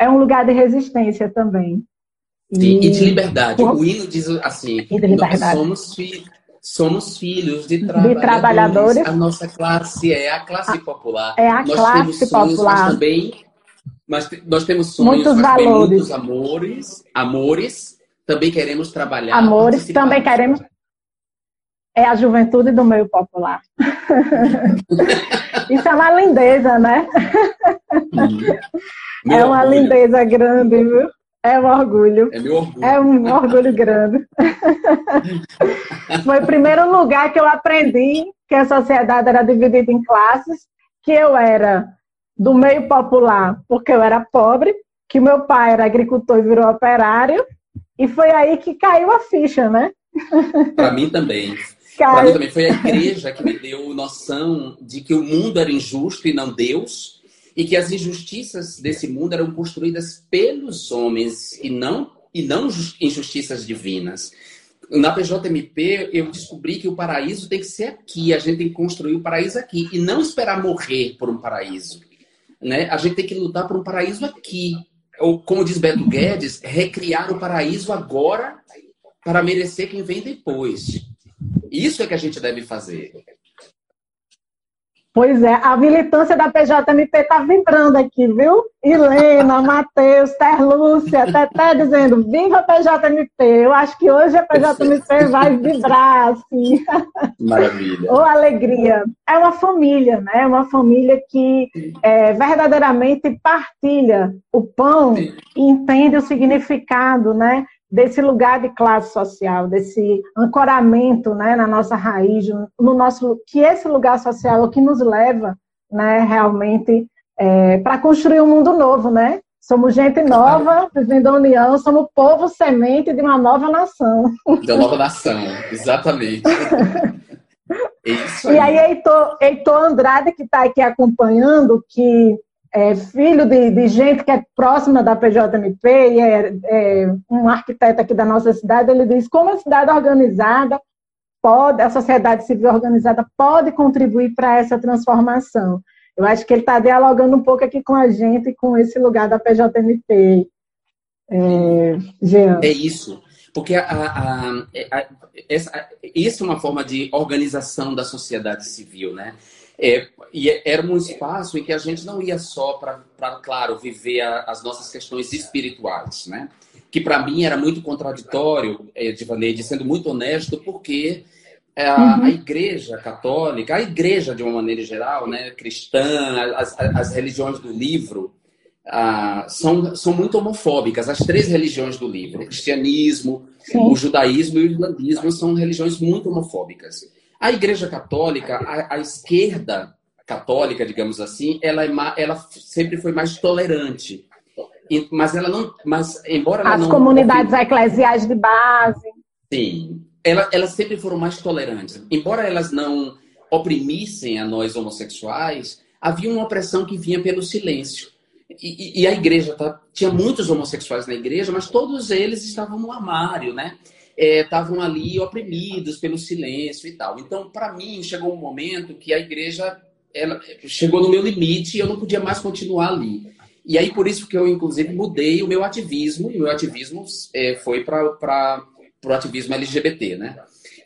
S1: é um lugar de resistência também.
S2: E, e de liberdade. O hino diz assim: nós somos filhos somos filhos de trabalhadores. de trabalhadores. A nossa classe é a classe popular.
S1: É a
S2: nós
S1: classe temos sonhos, popular.
S2: Mas também mas nós temos sonhos, muitos valores. muitos amores, amores. Também queremos trabalhar.
S1: Amores, também queremos. É a juventude do meio popular. [LAUGHS] Isso é uma lindeza, né? Hum. é uma orgulho. lindeza grande, viu? É um orgulho.
S2: É meu orgulho.
S1: É um orgulho grande. Foi o primeiro lugar que eu aprendi que a sociedade era dividida em classes, que eu era do meio popular, porque eu era pobre, que meu pai era agricultor e virou operário, e foi aí que caiu a ficha, né?
S2: Para mim também. Para mim também foi a igreja que me deu noção de que o mundo era injusto e não Deus e que as injustiças desse mundo eram construídas pelos homens e não e não injustiças divinas. Na PJMP, eu descobri que o paraíso tem que ser aqui, a gente tem que construir o paraíso aqui e não esperar morrer por um paraíso. Né? A gente tem que lutar por um paraíso aqui. Ou, como diz Beto Guedes, recriar o paraíso agora para merecer quem vem depois. Isso é que a gente deve fazer.
S1: Pois é, a militância da PJMP está vibrando aqui, viu? Helena, Matheus, Terlúcia, Teté dizendo, viva a PJMP. Eu acho que hoje a PJMP vai vibrar, assim.
S2: Maravilha. [LAUGHS]
S1: Ou alegria. É uma família, né? É uma família que é, verdadeiramente partilha o pão e entende o significado, né? Desse lugar de classe social, desse ancoramento né, na nossa raiz, no nosso, que esse lugar social é o que nos leva né, realmente é, para construir um mundo novo, né? Somos gente nova, vivendo a união, somos povo semente de uma nova nação.
S2: De uma nova nação, exatamente. [LAUGHS]
S1: É aí. E aí, Heitor, Heitor Andrade, que está aqui acompanhando, que é, filho de, de, gente que é próxima da PJMP e é, é, um arquiteto aqui da nossa cidade, ele diz como a cidade organizada pode, a sociedade civil organizada pode contribuir para essa transformação. Eu acho que ele está dialogando um pouco aqui com a gente, com esse lugar da PJMP. É,
S2: Jean. é isso. Porque a, a, a, essa, isso é uma forma de organização da sociedade civil, né? É, e era um espaço em que a gente não ia só para, claro, viver a, as nossas questões espirituais, né? Que para mim era muito contraditório, é, Divaneide, sendo muito honesto, porque é, a, uhum. a, igreja católica, a igreja de uma maneira geral, né, cristã, as, as religiões do livro, ah, são, são muito homofóbicas. As três religiões do livro, o cristianismo, Sim. o judaísmo e o islamismo, são religiões muito homofóbicas. A Igreja Católica, a, a esquerda católica, digamos assim, ela, é, ela sempre foi mais tolerante. E, mas ela não. Mas, embora
S1: As
S2: não,
S1: comunidades eclesiais de base.
S2: Sim. Ela, elas sempre foram mais tolerantes. Embora elas não oprimissem a nós homossexuais, havia uma opressão que vinha pelo silêncio. E, e, a igreja tá, tinha muitos homossexuais na igreja, mas todos eles estavam no armário, né? Estavam é, ali oprimidos pelo silêncio e tal. Então, para mim, chegou um momento que a igreja ela, chegou no meu limite e eu não podia mais continuar ali. E aí, por isso que eu, inclusive, mudei o meu ativismo, e o meu ativismo é, foi para o ativismo LGBT, né?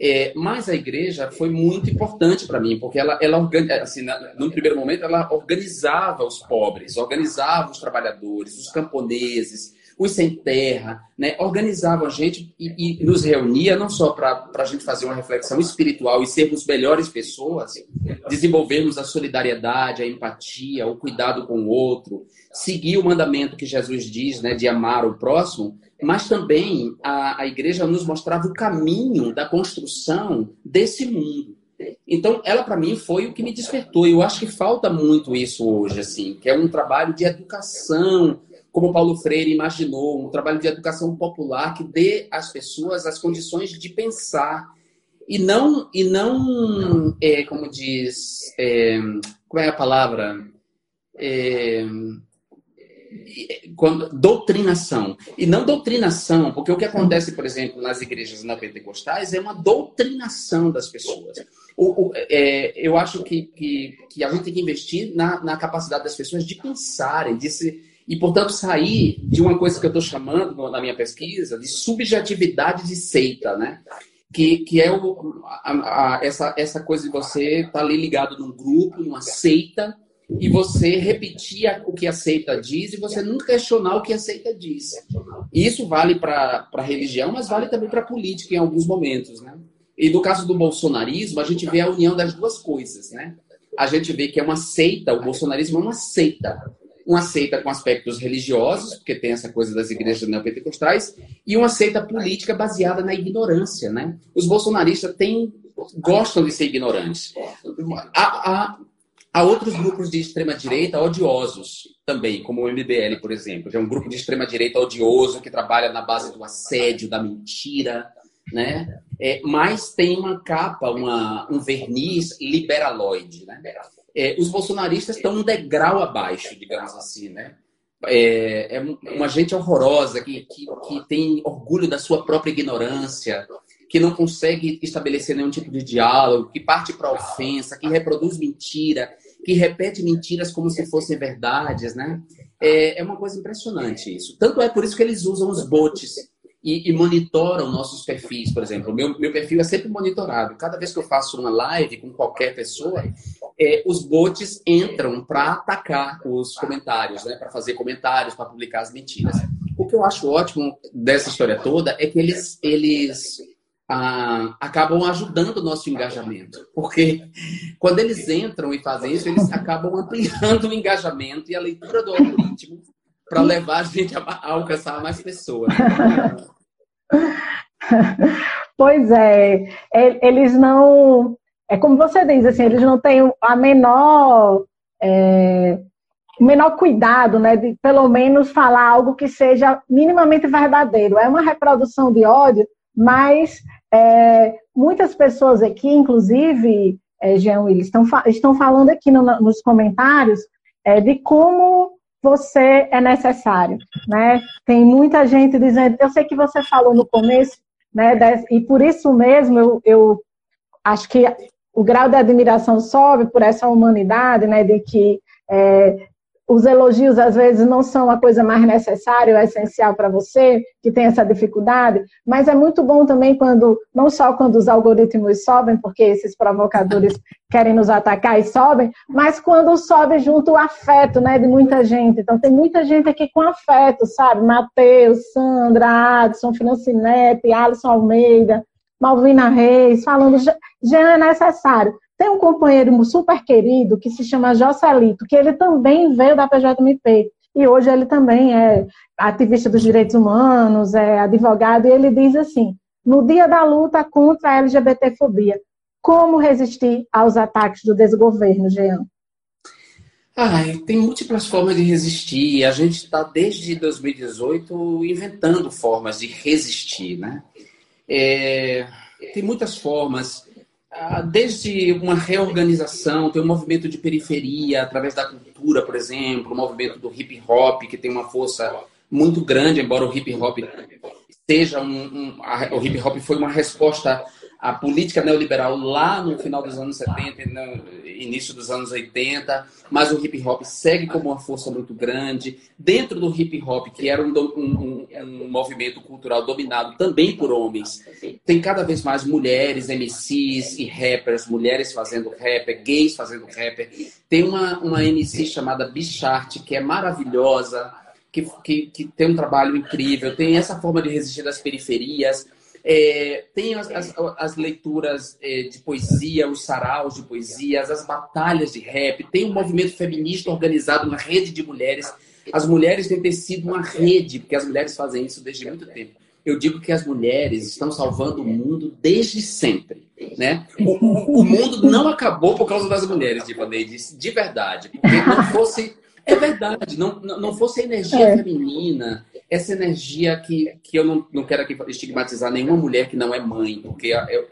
S2: É, mas a igreja foi muito importante para mim, porque ela, ela assim, no primeiro momento, ela organizava os pobres, organizava os trabalhadores, os camponeses, os sem terra, né, organizavam a gente e, e nos reunia não só para a gente fazer uma reflexão espiritual e sermos melhores pessoas, desenvolvermos a solidariedade, a empatia, o cuidado com o outro, seguir o mandamento que Jesus diz, né, de amar o próximo, mas também a, a igreja nos mostrava o caminho da construção desse mundo. Então, ela para mim foi o que me despertou. Eu acho que falta muito isso hoje, assim, que é um trabalho de educação, como Paulo Freire imaginou, um trabalho de educação popular que dê às pessoas as condições de pensar e não e não é, como diz é, como é a palavra é, quando, doutrinação. E não doutrinação, porque o que acontece, por exemplo, nas igrejas não pentecostais é uma doutrinação das pessoas. O, o, é, eu acho que, que, que, a gente tem que investir na, na capacidade das pessoas de pensarem, de se, e, portanto, sair de uma coisa que eu estou chamando na minha pesquisa de subjetividade de seita, né? Que, que é o, a, a, essa, essa coisa de você estar tá ali ligado num grupo, numa seita, e você repetir o que a seita diz e você nunca questionar o que a seita diz. Isso vale para a religião, mas vale também para a política em alguns momentos, né? E no caso do bolsonarismo, a gente vê a união das duas coisas, né? A gente vê que é uma seita, o bolsonarismo é uma seita. Uma seita com aspectos religiosos, porque tem essa coisa das igrejas neopentecostais, e uma seita política baseada na ignorância, né? Os bolsonaristas têm, gostam de ser ignorantes. A, a, Há outros grupos de extrema-direita odiosos também, como o MBL, por exemplo, que é um grupo de extrema-direita odioso que trabalha na base do assédio, da mentira, né? É, mas tem uma capa, uma, um verniz liberaloide, né? É, os bolsonaristas estão um degrau abaixo, digamos assim, né? É, é uma gente horrorosa que, que, que tem orgulho da sua própria ignorância, que não consegue estabelecer nenhum tipo de diálogo, que parte para ofensa, que reproduz mentira, que repete mentiras como se fossem verdades, né? É, é uma coisa impressionante isso. Tanto é por isso que eles usam os bots e, e monitoram nossos perfis, por exemplo. Meu, meu perfil é sempre monitorado. Cada vez que eu faço uma live com qualquer pessoa, é, os bots entram para atacar os comentários, né? Para fazer comentários, para publicar as mentiras. O que eu acho ótimo dessa história toda é que eles, eles ah, acabam ajudando o nosso engajamento. Porque quando eles entram e fazem isso, eles acabam ampliando o engajamento e a leitura do algoritmo para levar a gente a, alcançar mais pessoas. [LAUGHS]
S1: Pois é, eles não. É como você diz, assim, eles não têm a menor. É, o menor cuidado, né, de pelo menos falar algo que seja minimamente verdadeiro. É uma reprodução de ódio, mas é, muitas pessoas aqui, inclusive, é, Jean Willis, estão, estão falando aqui no, nos comentários é, de como você é necessário, né? Tem muita gente dizendo, eu sei que você falou no começo, né? e por isso mesmo eu, eu acho que o grau de admiração sobe por essa humanidade, né? De que é, os elogios às vezes não são a coisa mais necessária ou essencial para você, que tem essa dificuldade, mas é muito bom também quando, não só quando os algoritmos sobem, porque esses provocadores [LAUGHS] querem nos atacar e sobem, mas quando sobe junto o afeto, né, de muita gente. Então tem muita gente aqui com afeto, sabe? Matheus, Sandra, Adson, Financinete, Alisson Almeida, Malvina Reis, falando, já é necessário. Tem um companheiro super querido que se chama Jocelito, que ele também veio da PJMP. E hoje ele também é ativista dos direitos humanos, é advogado, e ele diz assim: no dia da luta contra a LGBTfobia, como resistir aos ataques do desgoverno, Jean?
S2: Ah, tem múltiplas formas de resistir. A gente está desde 2018 inventando formas de resistir, né? É, tem muitas formas. Ah, desde uma reorganização, tem um movimento de periferia através da cultura, por exemplo, o movimento do hip hop, que tem uma força muito grande, embora o hip hop seja um, um a, o hip hop foi uma resposta a política neoliberal lá no final dos anos 70 no início dos anos 80, mas o hip hop segue como uma força muito grande. Dentro do hip hop, que era um, um, um, movimento cultural dominado também por homens, tem cada vez mais mulheres, MCs e rappers, mulheres fazendo rapper, gays fazendo rapper. Tem uma, uma MC chamada Bichart, que é maravilhosa, que, que, que tem um trabalho incrível, tem essa forma de resistir das periferias, é, tem as, as, as leituras é, de poesia, os saraus de poesias, as batalhas de rap, tem um movimento feminista organizado, uma rede de mulheres. As mulheres têm sido uma rede, porque as mulheres fazem isso desde muito tempo. Eu digo que as mulheres estão salvando o mundo desde sempre. Né? O, o mundo não acabou por causa das mulheres, de de verdade. Porque não fosse. É verdade, não, não fosse a energia é. feminina, essa energia que, que eu não, não quero aqui estigmatizar nenhuma mulher que não é mãe, porque eu,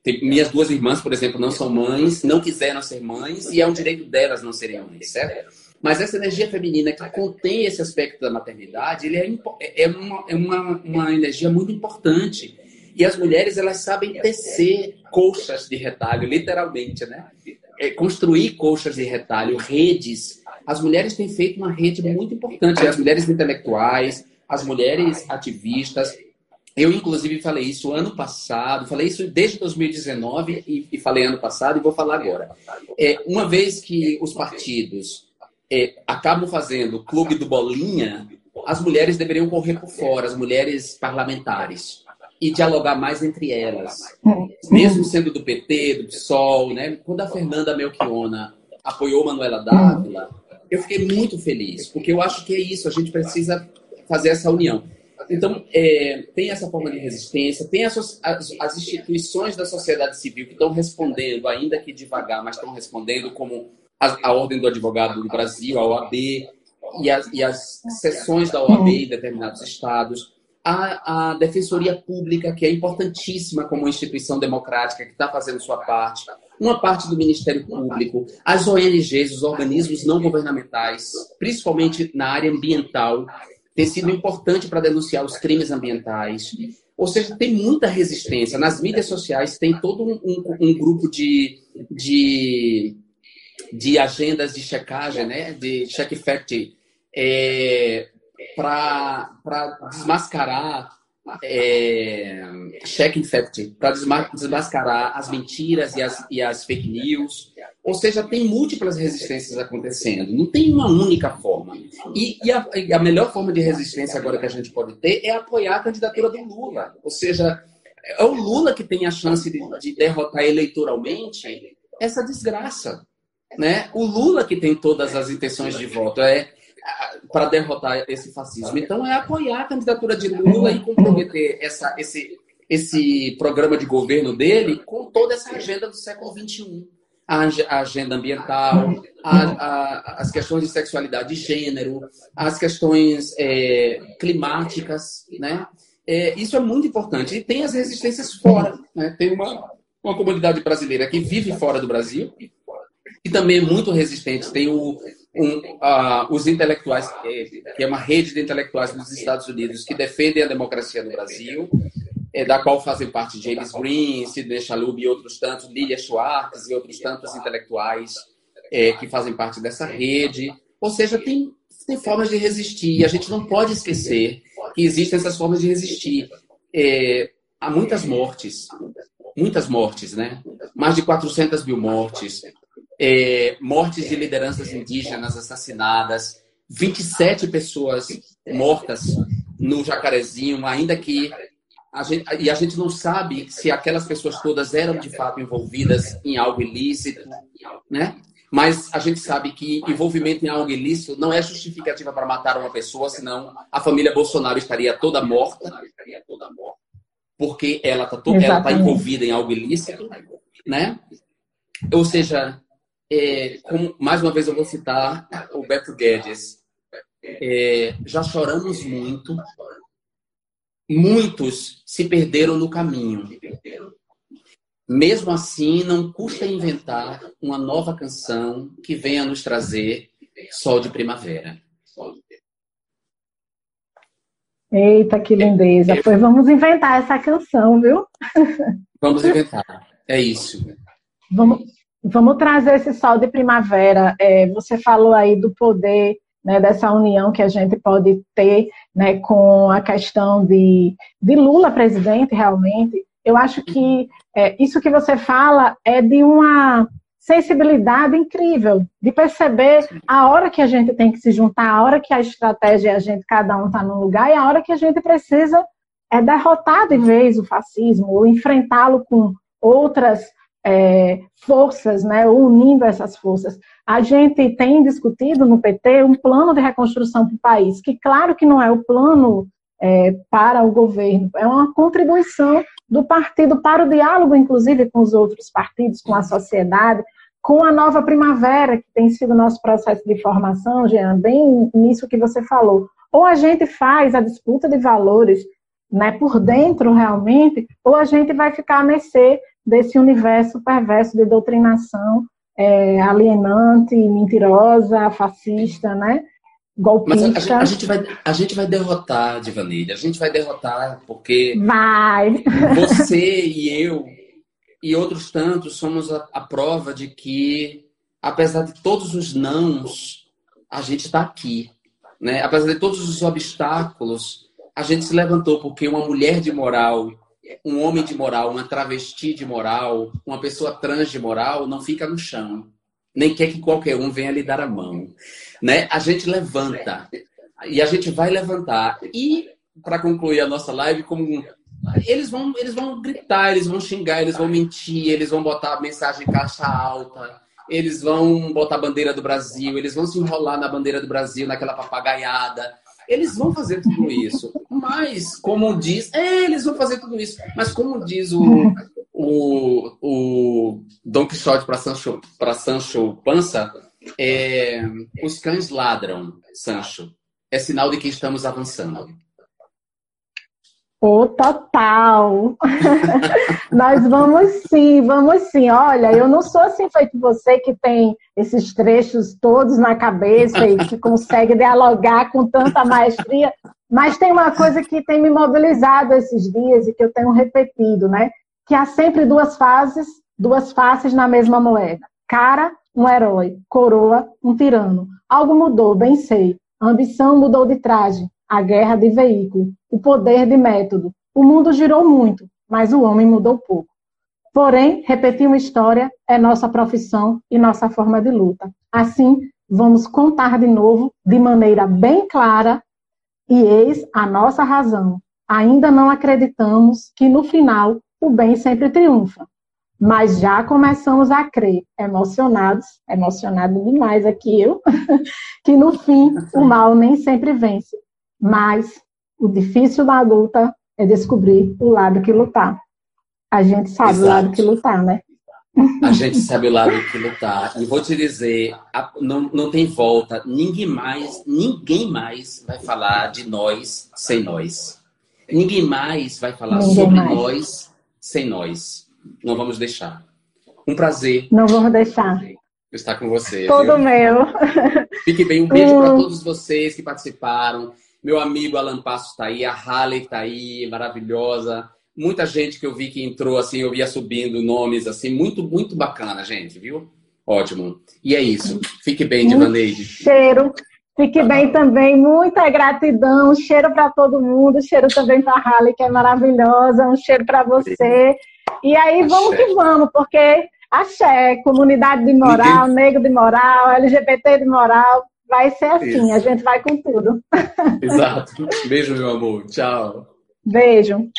S2: tem, minhas duas irmãs, por exemplo, não são mães, não quiseram ser mães e é um direito delas não serem mães, certo? Mas essa energia feminina que contém esse aspecto da maternidade, ele é, é, é, uma, é uma, uma energia muito importante. E as mulheres, elas sabem tecer colchas de retalho, literalmente, né? É, construir colchas de retalho, redes. As mulheres têm feito uma rede muito importante. As mulheres intelectuais, as mulheres ativistas. Eu, inclusive, falei isso ano passado, falei isso desde 2019 e, falei ano passado e vou falar agora. É, uma vez que os partidos é, acabam fazendo o clube do Bolinha, as mulheres deveriam correr por fora, as mulheres parlamentares, e dialogar mais entre elas. Mesmo sendo do PT, do PSOL, né? Quando a Fernanda Melchiona apoiou Manuela Dávila, eu fiquei muito feliz, porque eu acho que é isso, a gente precisa fazer essa união. Então, é, tem essa forma de resistência, tem as, as, as, instituições da sociedade civil que estão respondendo, ainda que devagar, mas estão respondendo, como a, a Ordem do Advogado do Brasil, a OAB, e as, e as sessões da OAB em determinados estados, a, a Defensoria Pública, que é importantíssima como instituição democrática, que está fazendo sua parte, uma parte do Ministério Público, as ONGs, os organismos não governamentais, principalmente na área ambiental, tem sido importante para denunciar os crimes ambientais. Ou seja, tem muita resistência. Nas mídias sociais tem todo um, um, um grupo de, de, de, agendas de checagem, né? de check fact, é, para desmascarar é, check fact, para desmascarar as mentiras e as, e as fake news. Ou seja, tem múltiplas resistências acontecendo, não tem uma única forma. E, e, a, e, a, melhor forma de resistência agora que a gente pode ter é apoiar a candidatura do Lula. Ou seja, é o Lula que tem a chance de, de derrotar eleitoralmente essa desgraça. Né? O Lula que tem todas as intenções de voto é para derrotar esse fascismo. Então é apoiar a candidatura de Lula e comprometer essa, esse, esse programa de governo dele com toda essa agenda do século XXI a agenda ambiental, a, a, as questões de sexualidade e gênero, as questões é, climáticas, né? É, isso é muito importante. E tem as resistências fora, né? Tem uma, uma comunidade brasileira que vive fora do Brasil e também é muito resistente. Tem o, um, uh, os intelectuais, que é uma rede de intelectuais dos Estados Unidos que defendem a democracia no Brasil é, da qual fazem parte James Green, Sidney Chalub e outros tantos, Lilia Schwartz e outros tantos intelectuais é, que fazem parte dessa rede. Ou seja, tem, tem formas de resistir. A gente não pode esquecer que existem essas formas de resistir. É, há muitas mortes, muitas mortes, né? Mais de 400 mil mortes, é, mortes de lideranças indígenas assassinadas, 27 pessoas mortas no Jacarezinho, ainda que a gente, e a gente não sabe se aquelas pessoas todas eram de fato envolvidas em algo ilícito, né? Mas a gente sabe que envolvimento em algo ilícito não é justificativa para matar uma pessoa, senão a família Bolsonaro estaria toda morta, porque ela está ela tá envolvida em algo ilícito, né? Ou seja, é, como, mais uma vez eu vou citar o Beto Guedes. É, já choramos muito muitos se perderam no caminho. Mesmo assim, não custa inventar uma nova canção que venha nos trazer sol de primavera.
S1: Eita, que lindeza. Pois vamos inventar essa canção, viu?
S2: Vamos inventar. É isso.
S1: Vamos, vamos trazer esse sol de primavera. É, você falou aí do poder né, dessa união que a gente pode ter né, com a questão de, de Lula presidente, realmente. Eu acho que é, isso que você fala é de uma sensibilidade incrível de perceber a hora que a gente tem que se juntar, a hora que a estratégia é a gente, cada um está num lugar, e a hora que a gente precisa é derrotar de vez o fascismo, ou enfrentá-lo com outras é, forças, né, unindo essas forças. A gente tem discutido no PT um plano de reconstrução para o país, que claro que não é o plano é, para o governo, é uma contribuição do partido para o diálogo, inclusive com os outros partidos, com a sociedade, com a nova primavera, que tem sido nosso processo de formação, Jean, bem nisso que você falou. Ou a gente faz a disputa de valores né, por dentro realmente, ou a gente vai ficar a mercê desse universo perverso de doutrinação é, alienante, mentirosa, fascista, né? Golpista.
S2: Mas a, a, gente vai, a gente vai derrotar, Divanilha. A gente vai derrotar porque
S1: vai. [LAUGHS]
S2: você e eu e outros tantos somos a, a prova de que, apesar de todos os nãos, a gente está aqui. Né? Apesar de todos os obstáculos, a gente se levantou porque uma mulher de moral, um homem de moral, uma travesti de moral, uma pessoa trans de moral não fica no chão. Nem quer que qualquer um venha lhe dar a mão. Né? A gente levanta. E a gente vai levantar. E, para concluir a nossa live, como eles vão, eles vão gritar, eles vão xingar, eles vão mentir, eles vão botar mensagem em caixa alta, eles vão botar a bandeira do Brasil, eles vão se enrolar na bandeira do Brasil, naquela papagaiada. Eles vão fazer tudo isso. Mas, como diz. É, eles vão fazer tudo isso. Mas, como diz o, o, o Don Quixote para Sancho, Sancho Pança, é, os cães ladram, Sancho. É sinal de que estamos avançando.
S1: O total. [LAUGHS] Nós vamos sim, vamos sim. Olha, eu não sou assim feito você que tem esses trechos todos na cabeça e que consegue dialogar com tanta maestria, mas tem uma coisa que tem me mobilizado esses dias e que eu tenho repetido, né? Que há sempre duas fases, duas faces na mesma moeda. Cara, um herói. Coroa, um tirano. Algo mudou, bem sei. A ambição mudou de traje a guerra de veículo, o poder de método. O mundo girou muito, mas o homem mudou pouco. Porém, repetir uma história é nossa profissão e nossa forma de luta. Assim, vamos contar de novo, de maneira bem clara, e eis a nossa razão. Ainda não acreditamos que no final o bem sempre triunfa. Mas já começamos a crer, emocionados, emocionado demais aqui eu, [LAUGHS] que no fim o mal nem sempre vence, mas o difícil da adulta é descobrir o lado que lutar. A gente sabe Exato. o lado que lutar, né?
S2: A gente sabe o lado que lutar. E vou te dizer, não, não tem volta. Ninguém mais, ninguém mais vai falar de nós sem nós. Ninguém mais vai falar ninguém sobre mais. nós sem nós. Não vamos deixar. Um prazer.
S1: Não vamos deixar.
S2: Estar com você.
S1: Todo viu? meu.
S2: Fique bem. Um beijo para [LAUGHS] todos vocês que participaram. Meu amigo Alan Passos está aí, a Halle está aí, maravilhosa. Muita gente que eu vi que entrou assim, eu via subindo nomes assim, muito, muito bacana, gente, viu? Ótimo. E é isso. Fique bem, Divaneide.
S1: Cheiro. Fique bem também. Muita gratidão. Cheiro para todo mundo. Cheiro também para a Halle, que é maravilhosa. Um cheiro para você. E aí, Axé. vamos que vamos, porque axé, comunidade de moral, Ninguém... negro de moral, LGBT de moral, Vai ser assim, Isso. a gente vai com tudo.
S2: Exato. Beijo, meu amor. Tchau.
S1: Beijo.